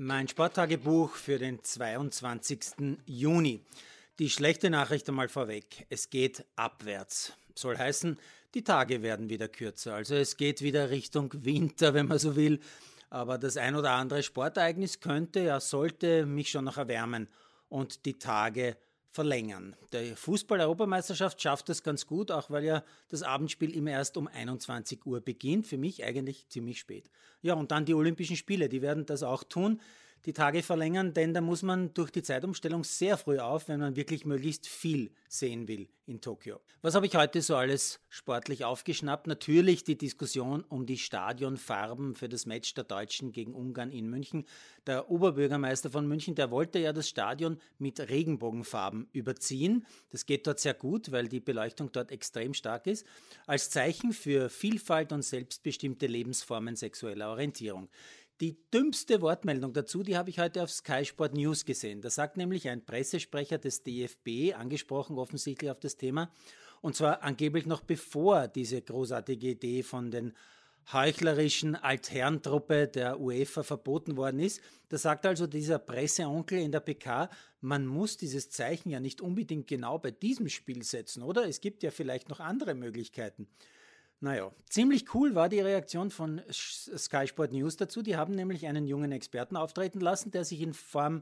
Mein Sporttagebuch für den 22. Juni. Die schlechte Nachricht einmal vorweg. Es geht abwärts. Soll heißen, die Tage werden wieder kürzer. Also es geht wieder Richtung Winter, wenn man so will. Aber das ein oder andere Sportereignis könnte, ja sollte mich schon noch erwärmen und die Tage verlängern. Der Fußball-Europameisterschaft schafft das ganz gut, auch weil ja das Abendspiel immer erst um 21 Uhr beginnt. Für mich eigentlich ziemlich spät. Ja, und dann die Olympischen Spiele, die werden das auch tun die Tage verlängern, denn da muss man durch die Zeitumstellung sehr früh auf, wenn man wirklich möglichst viel sehen will in Tokio. Was habe ich heute so alles sportlich aufgeschnappt? Natürlich die Diskussion um die Stadionfarben für das Match der Deutschen gegen Ungarn in München. Der Oberbürgermeister von München, der wollte ja das Stadion mit Regenbogenfarben überziehen. Das geht dort sehr gut, weil die Beleuchtung dort extrem stark ist, als Zeichen für Vielfalt und selbstbestimmte Lebensformen sexueller Orientierung. Die dümmste Wortmeldung dazu, die habe ich heute auf Sky Sport News gesehen. Da sagt nämlich ein Pressesprecher des DFB, angesprochen offensichtlich auf das Thema, und zwar angeblich noch bevor diese großartige Idee von den heuchlerischen Altherrentruppe der UEFA verboten worden ist. Da sagt also dieser Presseonkel in der PK, man muss dieses Zeichen ja nicht unbedingt genau bei diesem Spiel setzen, oder? Es gibt ja vielleicht noch andere Möglichkeiten. Naja, ziemlich cool war die Reaktion von Sky Sport News dazu. Die haben nämlich einen jungen Experten auftreten lassen, der sich in Form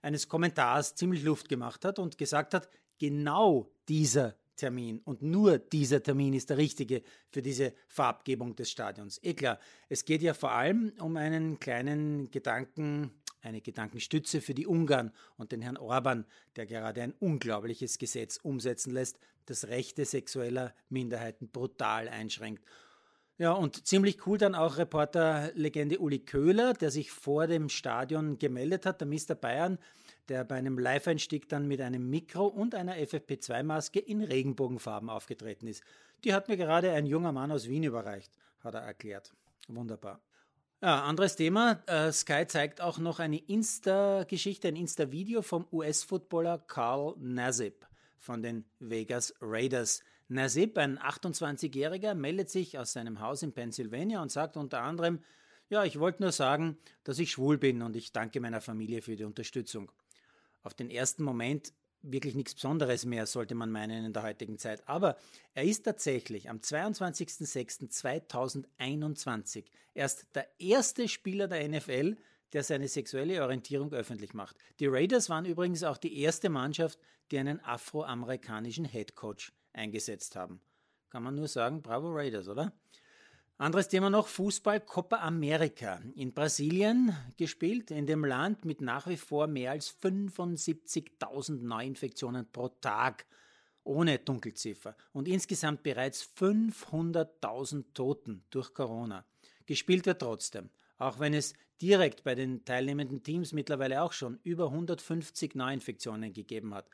eines Kommentars ziemlich Luft gemacht hat und gesagt hat, genau dieser Termin und nur dieser Termin ist der richtige für diese Farbgebung des Stadions. Eh klar, es geht ja vor allem um einen kleinen Gedanken, eine Gedankenstütze für die Ungarn und den Herrn Orban, der gerade ein unglaubliches Gesetz umsetzen lässt, das Rechte sexueller Minderheiten brutal einschränkt. Ja, und ziemlich cool dann auch Reporterlegende Uli Köhler, der sich vor dem Stadion gemeldet hat, der Mr. Bayern, der bei einem Live-Einstieg dann mit einem Mikro und einer FFP2-Maske in Regenbogenfarben aufgetreten ist. Die hat mir gerade ein junger Mann aus Wien überreicht, hat er erklärt. Wunderbar. Ja, anderes Thema. Äh, Sky zeigt auch noch eine Insta-Geschichte, ein Insta-Video vom US-Footballer Carl Nassib von den Vegas Raiders. Nassib, ein 28-Jähriger, meldet sich aus seinem Haus in Pennsylvania und sagt unter anderem, ja, ich wollte nur sagen, dass ich schwul bin und ich danke meiner Familie für die Unterstützung. Auf den ersten Moment wirklich nichts Besonderes mehr, sollte man meinen in der heutigen Zeit. Aber er ist tatsächlich am 22.06.2021 erst der erste Spieler der NFL, der seine sexuelle Orientierung öffentlich macht. Die Raiders waren übrigens auch die erste Mannschaft, die einen afroamerikanischen Headcoach eingesetzt haben. Kann man nur sagen, bravo Raiders, oder? Anderes Thema noch, Fußball Copa America. In Brasilien gespielt, in dem Land mit nach wie vor mehr als 75.000 Neuinfektionen pro Tag, ohne Dunkelziffer. Und insgesamt bereits 500.000 Toten durch Corona. Gespielt wird trotzdem, auch wenn es direkt bei den teilnehmenden Teams mittlerweile auch schon über 150 Neuinfektionen gegeben hat.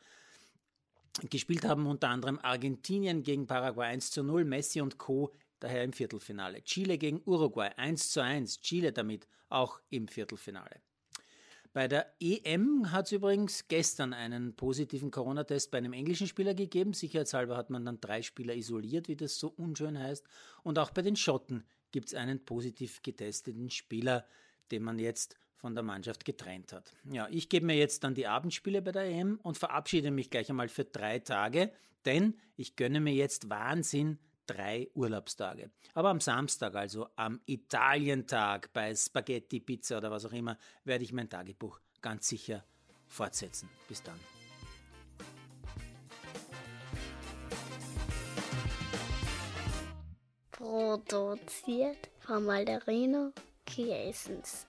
Gespielt haben unter anderem Argentinien gegen Paraguay 1 zu 0, Messi und Co daher im Viertelfinale. Chile gegen Uruguay 1 zu 1, Chile damit auch im Viertelfinale. Bei der EM hat es übrigens gestern einen positiven Corona-Test bei einem englischen Spieler gegeben. Sicherheitshalber hat man dann drei Spieler isoliert, wie das so unschön heißt. Und auch bei den Schotten gibt es einen positiv getesteten Spieler, den man jetzt von der Mannschaft getrennt hat. Ja, ich gebe mir jetzt dann die Abendspiele bei der EM und verabschiede mich gleich einmal für drei Tage, denn ich gönne mir jetzt Wahnsinn drei Urlaubstage. Aber am Samstag, also am Italientag bei Spaghetti, Pizza oder was auch immer, werde ich mein Tagebuch ganz sicher fortsetzen. Bis dann. Produziert von Malderino Kiesens.